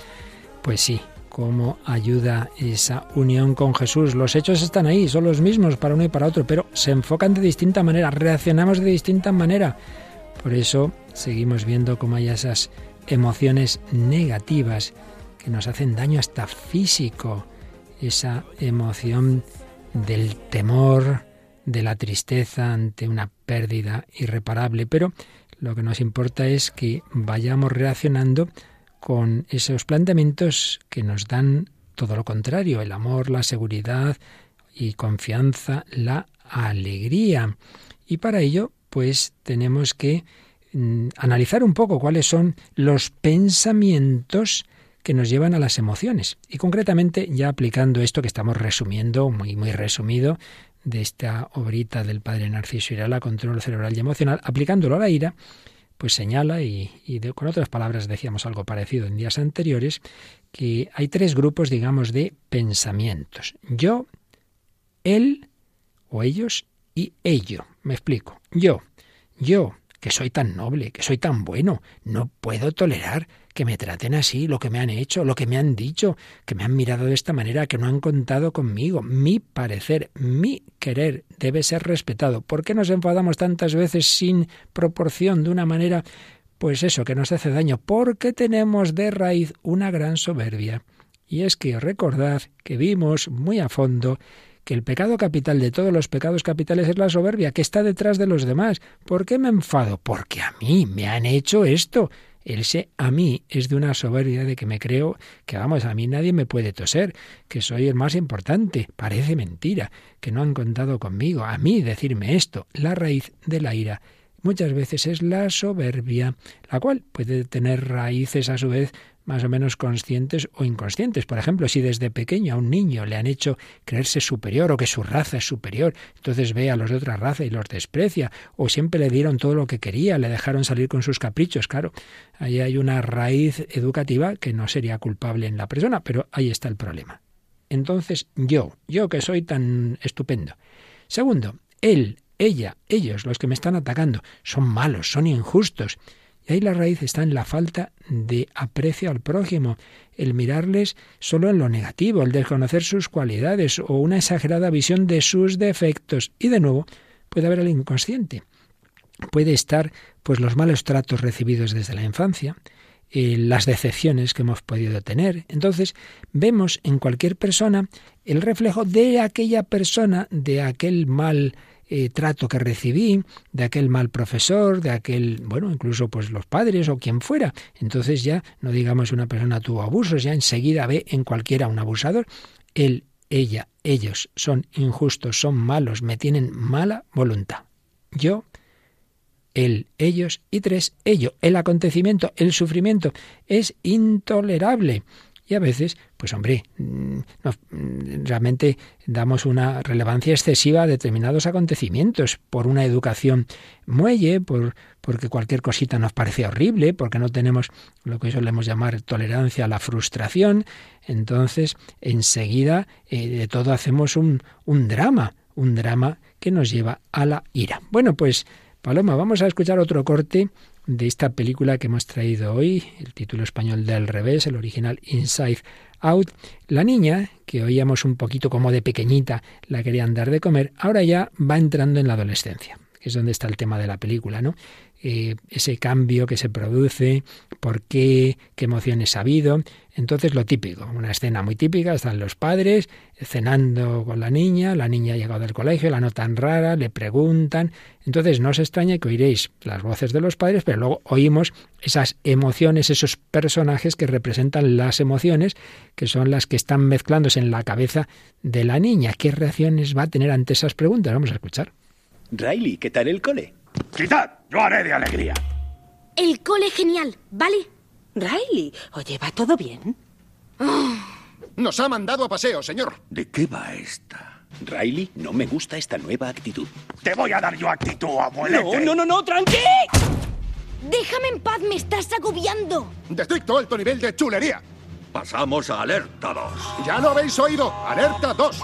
Pues sí, cómo ayuda esa unión con Jesús. Los hechos están ahí, son los mismos para uno y para otro, pero se enfocan de distinta manera, reaccionamos de distinta manera. Por eso seguimos viendo cómo hay esas emociones negativas que nos hacen daño hasta físico. Esa emoción del temor, de la tristeza ante una pérdida irreparable. Pero lo que nos importa es que vayamos reaccionando con esos planteamientos que nos dan todo lo contrario, el amor, la seguridad y confianza, la alegría. Y para ello, pues tenemos que analizar un poco cuáles son los pensamientos que nos llevan a las emociones. Y concretamente, ya aplicando esto que estamos resumiendo, muy, muy resumido, de esta obrita del padre Narciso Irala, control cerebral y emocional, aplicándolo a la ira, pues señala, y, con otras palabras decíamos algo parecido en días anteriores, que hay tres grupos, digamos, de pensamientos. Yo, él o ellos y ello. Me explico. Yo, yo, que soy tan noble, que soy tan bueno, no puedo tolerar que me traten así, lo que me han hecho, lo que me han dicho, que me han mirado de esta manera, que no han contado conmigo. Mi parecer, mi querer debe ser respetado. ¿Por qué nos enfadamos tantas veces sin proporción, de una manera, pues eso, que nos hace daño? Porque tenemos de raíz una gran soberbia. Y es que recordad que vimos muy a fondo que el pecado capital de todos los pecados capitales es la soberbia, que está detrás de los demás. ¿Por qué me enfado? Porque a mí me han hecho esto. El se a mí es de una soberbia de que me creo que, vamos, a mí nadie me puede toser, que soy el más importante. Parece mentira, que no han contado conmigo. A mí decirme esto, la raíz de la ira muchas veces es la soberbia, la cual puede tener raíces a su vez más o menos conscientes o inconscientes. Por ejemplo, si desde pequeño a un niño le han hecho creerse superior o que su raza es superior, entonces ve a los de otra raza y los desprecia, o siempre le dieron todo lo que quería, le dejaron salir con sus caprichos, claro, ahí hay una raíz educativa que no sería culpable en la persona, pero ahí está el problema. Entonces, yo, yo que soy tan estupendo. Segundo, él, ella, ellos, los que me están atacando, son malos, son injustos. Ahí la raíz está en la falta de aprecio al prójimo, el mirarles solo en lo negativo, el desconocer sus cualidades o una exagerada visión de sus defectos. Y de nuevo, puede haber el inconsciente. Puede estar pues los malos tratos recibidos desde la infancia, eh, las decepciones que hemos podido tener. Entonces, vemos en cualquier persona el reflejo de aquella persona, de aquel mal eh, trato que recibí, de aquel mal profesor, de aquel, bueno, incluso pues los padres o quien fuera. Entonces ya no digamos una persona tuvo abusos, ya enseguida ve en cualquiera un abusador. Él, ella, ellos son injustos, son malos, me tienen mala voluntad. Yo, él, ellos y tres, ello. El acontecimiento, el sufrimiento es intolerable. Y a veces, pues hombre, mm, no, mm, realmente damos una relevancia excesiva a determinados acontecimientos por una educación muelle, por, porque cualquier cosita nos parece horrible, porque no tenemos lo que solemos llamar tolerancia a la frustración. Entonces, enseguida eh, de todo hacemos un, un drama, un drama que nos lleva a la ira. Bueno, pues Paloma, vamos a escuchar otro corte de esta película que hemos traído hoy, el título español del revés, el original Inside Out. La niña que oíamos un poquito como de pequeñita la querían dar de comer, ahora ya va entrando en la adolescencia, que es donde está el tema de la película, ¿no? Eh, ese cambio que se produce, por qué, qué emociones ha habido. Entonces lo típico, una escena muy típica, están los padres cenando con la niña, la niña ha llegado del colegio, la notan rara, le preguntan. Entonces no os extraña que oiréis las voces de los padres, pero luego oímos esas emociones, esos personajes que representan las emociones, que son las que están mezclándose en la cabeza de la niña. ¿Qué reacciones va a tener ante esas preguntas? Vamos a escuchar. Riley, ¿qué tal el cole? ¡Quitad! Yo haré de alegría. El cole genial, ¿vale? Riley, oye, ¿va todo bien? Nos ha mandado a paseo, señor. ¿De qué va esta? Riley, no me gusta esta nueva actitud. Te voy a dar yo actitud, abuelete. No, no, no, no, tranqui. Déjame en paz, me estás agobiando. Detecto alto nivel de chulería. Pasamos a alerta 2. Ya lo habéis oído. Alerta 2.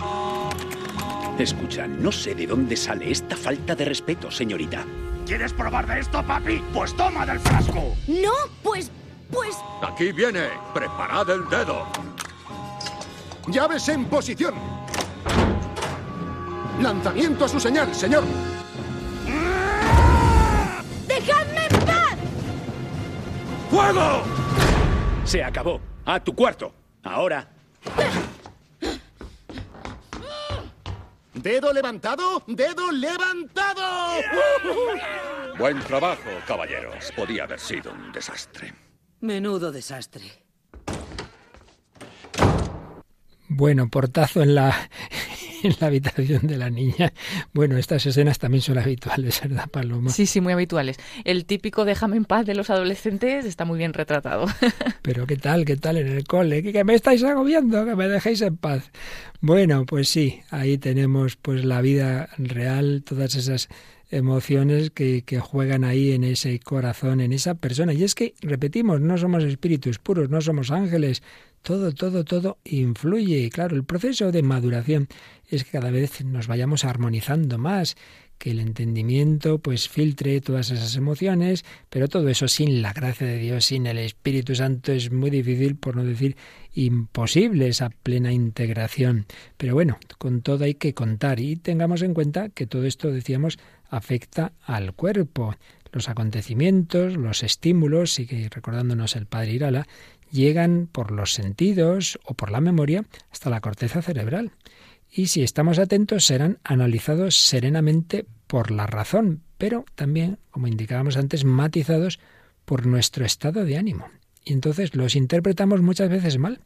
Escucha, no sé de dónde sale esta falta de respeto, señorita. ¿Quieres probar de esto, papi? Pues toma del frasco. No, pues, pues... Aquí viene. Preparad el dedo. Llaves en posición. Lanzamiento a su señal, señor. ¡Dejadme en paz! ¡Fuego! Se acabó. A tu cuarto. Ahora. Dedo levantado, dedo levantado. Buen trabajo, caballeros. Podía haber sido un desastre. Menudo desastre. Bueno, portazo en la, en la habitación de la niña. Bueno, estas escenas también son habituales, ¿verdad, Paloma? Sí, sí, muy habituales. El típico déjame en paz de los adolescentes está muy bien retratado. Pero ¿qué tal? ¿Qué tal en el cole? ¿Que me estáis agobiando? Que me dejéis en paz. Bueno, pues sí, ahí tenemos pues la vida real, todas esas emociones que, que, juegan ahí en ese corazón, en esa persona. Y es que, repetimos, no somos espíritus puros, no somos ángeles. Todo, todo, todo influye. Y claro, el proceso de maduración es que cada vez nos vayamos armonizando más, que el entendimiento pues filtre todas esas emociones, pero todo eso sin la gracia de Dios, sin el Espíritu Santo es muy difícil, por no decir imposible esa plena integración. Pero bueno, con todo hay que contar y tengamos en cuenta que todo esto, decíamos, afecta al cuerpo. Los acontecimientos, los estímulos, sigue recordándonos el padre Irala, llegan por los sentidos o por la memoria hasta la corteza cerebral. Y si estamos atentos, serán analizados serenamente por la razón, pero también, como indicábamos antes, matizados por nuestro estado de ánimo. Y entonces los interpretamos muchas veces mal.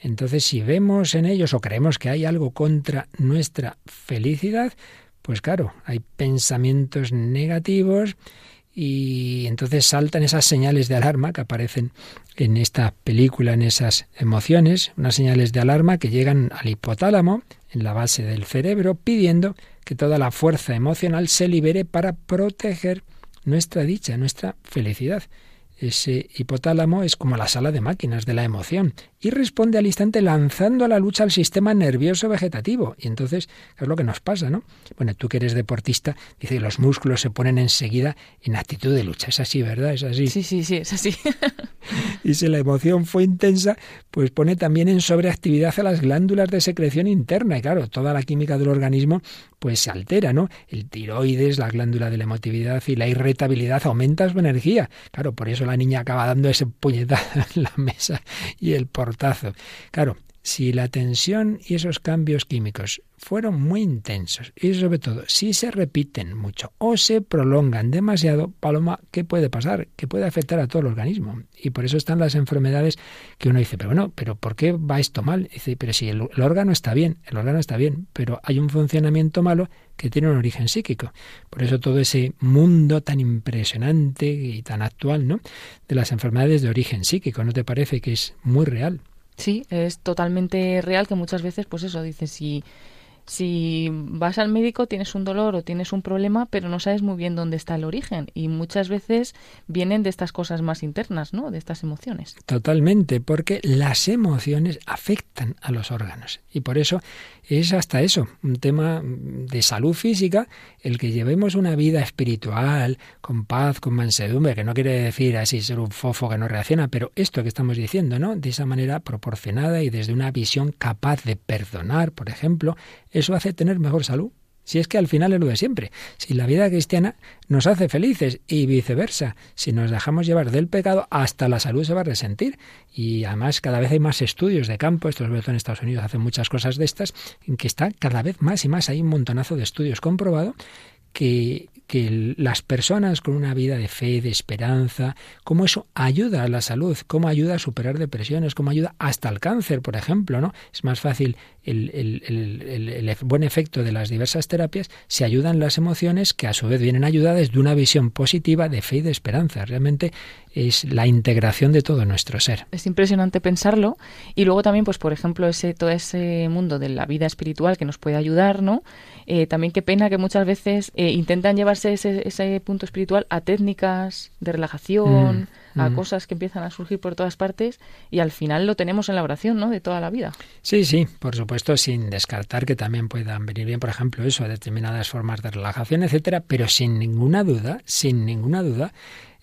Entonces, si vemos en ellos o creemos que hay algo contra nuestra felicidad, pues claro, hay pensamientos negativos y entonces saltan esas señales de alarma que aparecen en esta película, en esas emociones, unas señales de alarma que llegan al hipotálamo, en la base del cerebro, pidiendo que toda la fuerza emocional se libere para proteger nuestra dicha, nuestra felicidad. Ese hipotálamo es como la sala de máquinas de la emoción y responde al instante lanzando a la lucha al sistema nervioso vegetativo. Y entonces, ¿qué es lo que nos pasa, no? Bueno, tú que eres deportista, dice que los músculos se ponen enseguida en actitud de lucha. Es así, ¿verdad? Es así. Sí, sí, sí, es así. y si la emoción fue intensa, pues pone también en sobreactividad a las glándulas de secreción interna. Y claro, toda la química del organismo pues se altera, ¿no? El tiroides, la glándula de la emotividad y la irritabilidad aumenta su energía. Claro, por eso la niña acaba dando ese puñetazo en la mesa y el Claro, si la tensión y esos cambios químicos fueron muy intensos y sobre todo si se repiten mucho o se prolongan demasiado, Paloma, ¿qué puede pasar? Que puede afectar a todo el organismo. Y por eso están las enfermedades que uno dice, pero bueno, pero ¿por qué va esto mal? dice, pero si el, el órgano está bien, el órgano está bien, pero hay un funcionamiento malo que tiene un origen psíquico. Por eso todo ese mundo tan impresionante y tan actual, ¿no? De las enfermedades de origen psíquico, ¿no te parece que es muy real? Sí, es totalmente real que muchas veces, pues eso, dices, si si vas al médico tienes un dolor o tienes un problema, pero no sabes muy bien dónde está el origen y muchas veces vienen de estas cosas más internas, ¿no? De estas emociones. Totalmente, porque las emociones afectan a los órganos y por eso es hasta eso, un tema de salud física, el que llevemos una vida espiritual, con paz, con mansedumbre, que no quiere decir así ser un fofo que no reacciona, pero esto que estamos diciendo, ¿no? De esa manera proporcionada y desde una visión capaz de perdonar, por ejemplo, eso hace tener mejor salud. Si es que al final es lo de siempre. Si la vida cristiana nos hace felices y viceversa, si nos dejamos llevar del pecado, hasta la salud se va a resentir. Y además cada vez hay más estudios de campo, esto veo en Estados Unidos, hacen muchas cosas de estas, en que está cada vez más y más, hay un montonazo de estudios comprobado que que las personas con una vida de fe, de esperanza, cómo eso ayuda a la salud, cómo ayuda a superar depresiones, cómo ayuda hasta el cáncer, por ejemplo, ¿no? Es más fácil el, el, buen efecto de las diversas terapias si ayudan las emociones que a su vez vienen ayudadas de una visión positiva de fe y de esperanza. Realmente es la integración de todo nuestro ser. Es impresionante pensarlo y luego también, pues por ejemplo, ese todo ese mundo de la vida espiritual que nos puede ayudar, ¿no? Eh, también qué pena que muchas veces eh, intentan llevarse ese, ese, punto espiritual a técnicas de relajación, mm, a mm. cosas que empiezan a surgir por todas partes y al final lo tenemos en la oración, ¿no? De toda la vida. Sí, sí, por supuesto, sin descartar que también puedan venir bien, por ejemplo, eso, determinadas formas de relajación, etcétera, pero sin ninguna duda, sin ninguna duda,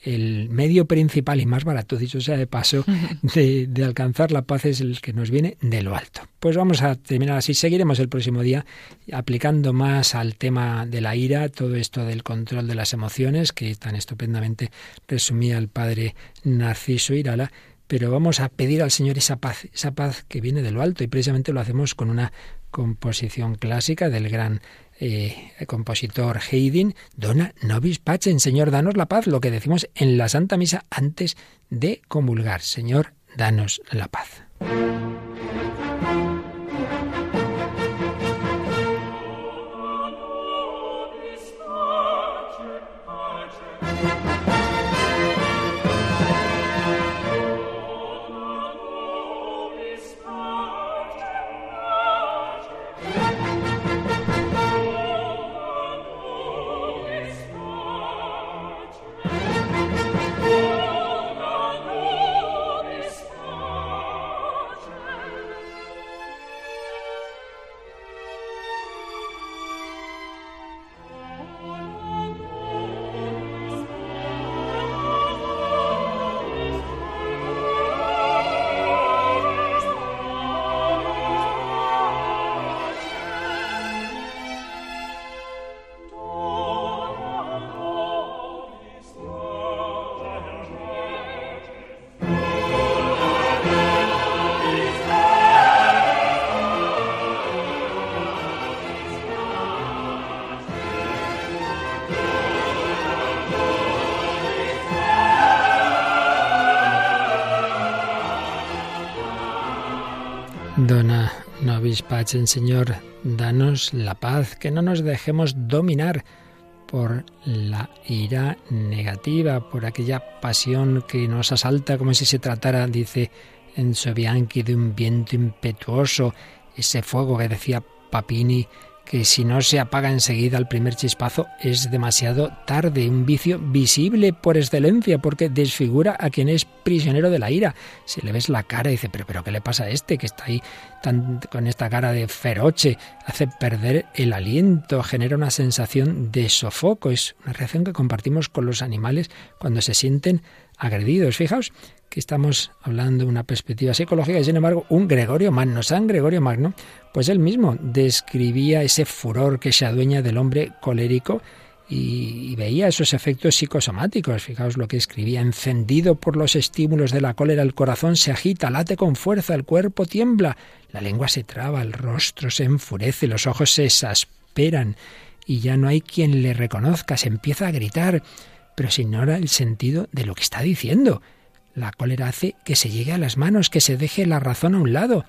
el medio principal y más barato, dicho sea de paso, de, alcanzar la paz es el que nos viene de lo alto. Pues vamos a terminar así. Seguiremos el próximo día aplicando más al tema de la ira, todo esto del control de las emociones, que tan estupendamente resumía el padre Narciso Irala pero vamos a pedir al Señor esa paz, esa paz que viene de lo alto y precisamente lo hacemos con una composición clásica del gran eh, compositor Haydn, Dona nobis pacem, Señor, danos la paz, lo que decimos en la Santa Misa antes de comulgar. Señor, danos la paz. Señor, danos la paz, que no nos dejemos dominar por la ira negativa, por aquella pasión que nos asalta como si se tratara, dice en Sobianchi, de un viento impetuoso, ese fuego que decía Papini que si no se apaga enseguida el primer chispazo es demasiado tarde, un vicio visible por excelencia porque desfigura a quien es prisionero de la ira. Si le ves la cara y dice, pero, pero ¿qué le pasa a este que está ahí tan, con esta cara de feroche? Hace perder el aliento, genera una sensación de sofoco, es una reacción que compartimos con los animales cuando se sienten agredidos. Fijaos que estamos hablando de una perspectiva psicológica y sin embargo un Gregorio Magno, San Gregorio Magno, pues él mismo describía ese furor que se adueña del hombre colérico y, veía esos efectos psicosomáticos. Fijaos lo que escribía, encendido por los estímulos de la cólera, el corazón se agita, late con fuerza, el cuerpo tiembla, la lengua se traba, el rostro se enfurece, los ojos se exasperan y ya no hay quien le reconozca, se empieza a gritar, pero se ignora el sentido de lo que está diciendo. La cólera hace que se llegue a las manos, que se deje la razón a un lado.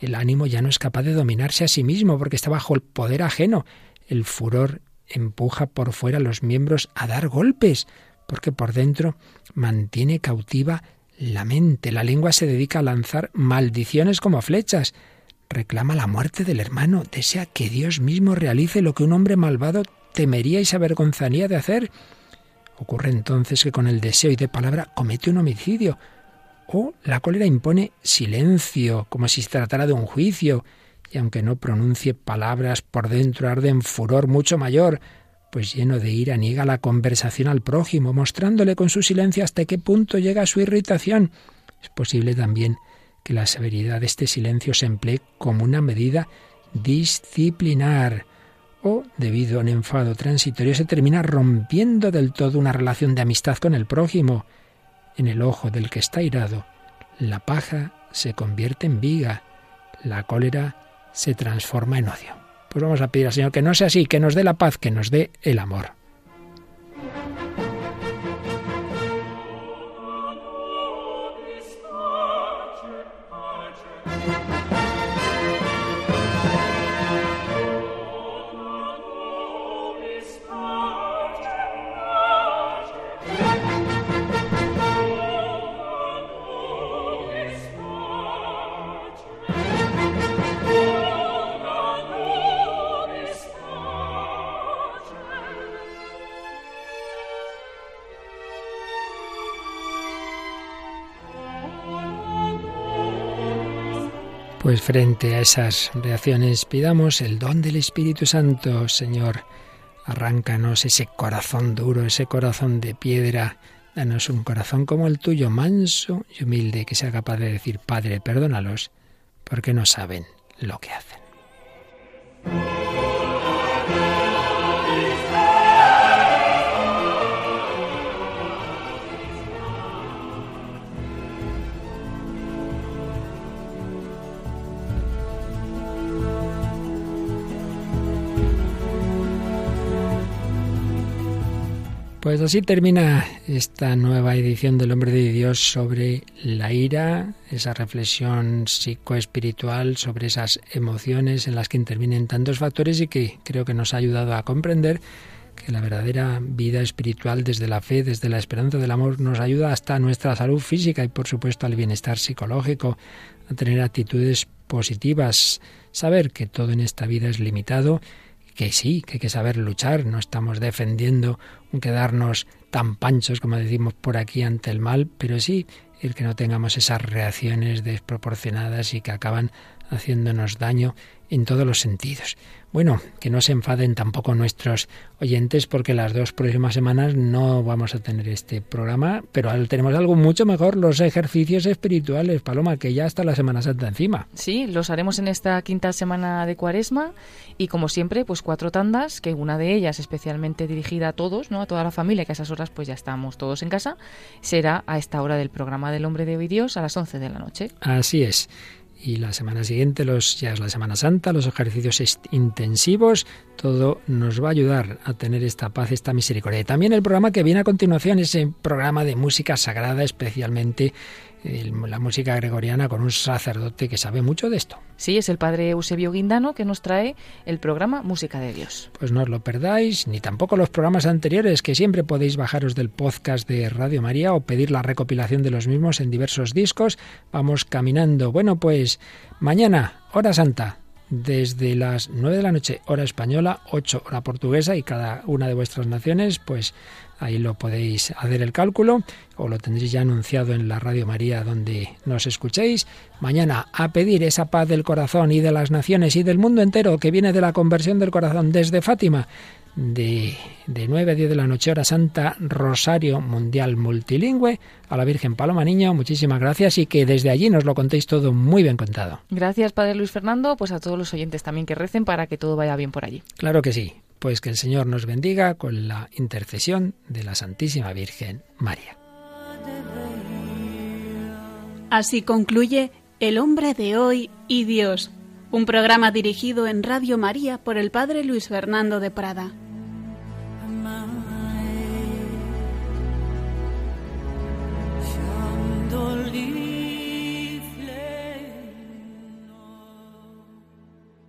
El ánimo ya no es capaz de dominarse a sí mismo porque está bajo el poder ajeno. El furor empuja por fuera los miembros a dar golpes, porque por dentro mantiene cautiva la mente. La lengua se dedica a lanzar maldiciones como flechas. reclama la muerte del hermano, desea que Dios mismo realice lo que un hombre malvado temería y se avergonzaría de hacer. Ocurre entonces que con el deseo y de palabra comete un homicidio. O la cólera impone silencio, como si se tratara de un juicio, y aunque no pronuncie palabras, por dentro arde en furor mucho mayor, pues lleno de ira niega la conversación al prójimo, mostrándole con su silencio hasta qué punto llega su irritación. Es posible también que la severidad de este silencio se emplee como una medida disciplinar debido a un enfado transitorio, se termina rompiendo del todo una relación de amistad con el prójimo. En el ojo del que está irado, la paja se convierte en viga, la cólera se transforma en odio. Pues vamos a pedir al Señor que no sea así, que nos dé la paz, que nos dé el amor. Pues frente a esas reacciones pidamos el don del Espíritu Santo, Señor. Arráncanos ese corazón duro, ese corazón de piedra. Danos un corazón como el tuyo, manso y humilde, que sea capaz de decir, Padre, perdónalos, porque no saben lo que hacen. Pues así termina esta nueva edición del Hombre de Dios sobre la ira, esa reflexión psicoespiritual sobre esas emociones en las que intervienen tantos factores y que creo que nos ha ayudado a comprender que la verdadera vida espiritual desde la fe, desde la esperanza del amor, nos ayuda hasta a nuestra salud física y por supuesto al bienestar psicológico, a tener actitudes positivas, saber que todo en esta vida es limitado que sí, que hay que saber luchar, no estamos defendiendo un quedarnos tan panchos como decimos por aquí ante el mal, pero sí el que no tengamos esas reacciones desproporcionadas y que acaban haciéndonos daño en todos los sentidos. Bueno, que no se enfaden tampoco nuestros oyentes porque las dos próximas semanas no vamos a tener este programa, pero tenemos algo mucho mejor, los ejercicios espirituales, Paloma, que ya está la Semana Santa encima. Sí, los haremos en esta quinta semana de Cuaresma y como siempre, pues cuatro tandas, que una de ellas especialmente dirigida a todos, ¿no? A toda la familia, que a esas horas pues ya estamos todos en casa, será a esta hora del programa del Hombre de Hoy Dios a las 11 de la noche. Así es y la semana siguiente los, ya es la Semana Santa, los ejercicios intensivos, todo nos va a ayudar a tener esta paz, esta misericordia. Y también el programa que viene a continuación, ese programa de música sagrada, especialmente la música gregoriana con un sacerdote que sabe mucho de esto. Sí, es el padre Eusebio Guindano que nos trae el programa Música de Dios. Pues no os lo perdáis, ni tampoco los programas anteriores, que siempre podéis bajaros del podcast de Radio María o pedir la recopilación de los mismos en diversos discos. Vamos caminando. Bueno, pues mañana, hora santa, desde las 9 de la noche, hora española, 8 hora portuguesa y cada una de vuestras naciones, pues Ahí lo podéis hacer el cálculo o lo tendréis ya anunciado en la Radio María donde nos escuchéis. Mañana a pedir esa paz del corazón y de las naciones y del mundo entero que viene de la conversión del corazón desde Fátima. De, de 9 a 10 de la noche, hora santa, Rosario Mundial Multilingüe, a la Virgen Paloma Niño, muchísimas gracias y que desde allí nos lo contéis todo muy bien contado. Gracias, Padre Luis Fernando, pues a todos los oyentes también que recen para que todo vaya bien por allí. Claro que sí. Pues que el Señor nos bendiga con la intercesión de la Santísima Virgen María. Así concluye El hombre de hoy y Dios, un programa dirigido en Radio María por el Padre Luis Fernando de Prada.